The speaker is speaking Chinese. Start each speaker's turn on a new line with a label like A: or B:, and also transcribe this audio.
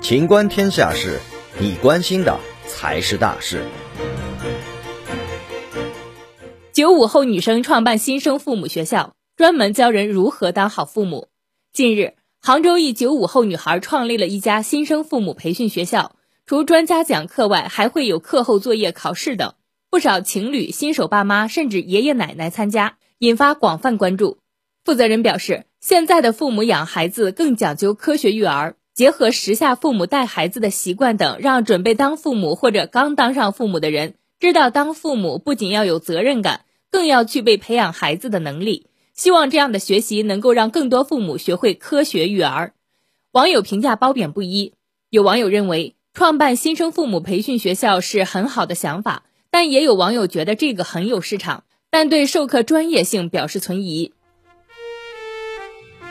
A: 情观天下事，你关心的才是大事。
B: 九五后女生创办新生父母学校，专门教人如何当好父母。近日，杭州一九五后女孩创立了一家新生父母培训学校，除专家讲课外，还会有课后作业、考试等。不少情侣、新手爸妈甚至爷爷奶奶参加，引发广泛关注。负责人表示，现在的父母养孩子更讲究科学育儿。结合时下父母带孩子的习惯等，让准备当父母或者刚当上父母的人知道，当父母不仅要有责任感，更要具备培养孩子的能力。希望这样的学习能够让更多父母学会科学育儿。网友评价褒贬不一，有网友认为创办新生父母培训学校是很好的想法，但也有网友觉得这个很有市场，但对授课专业性表示存疑。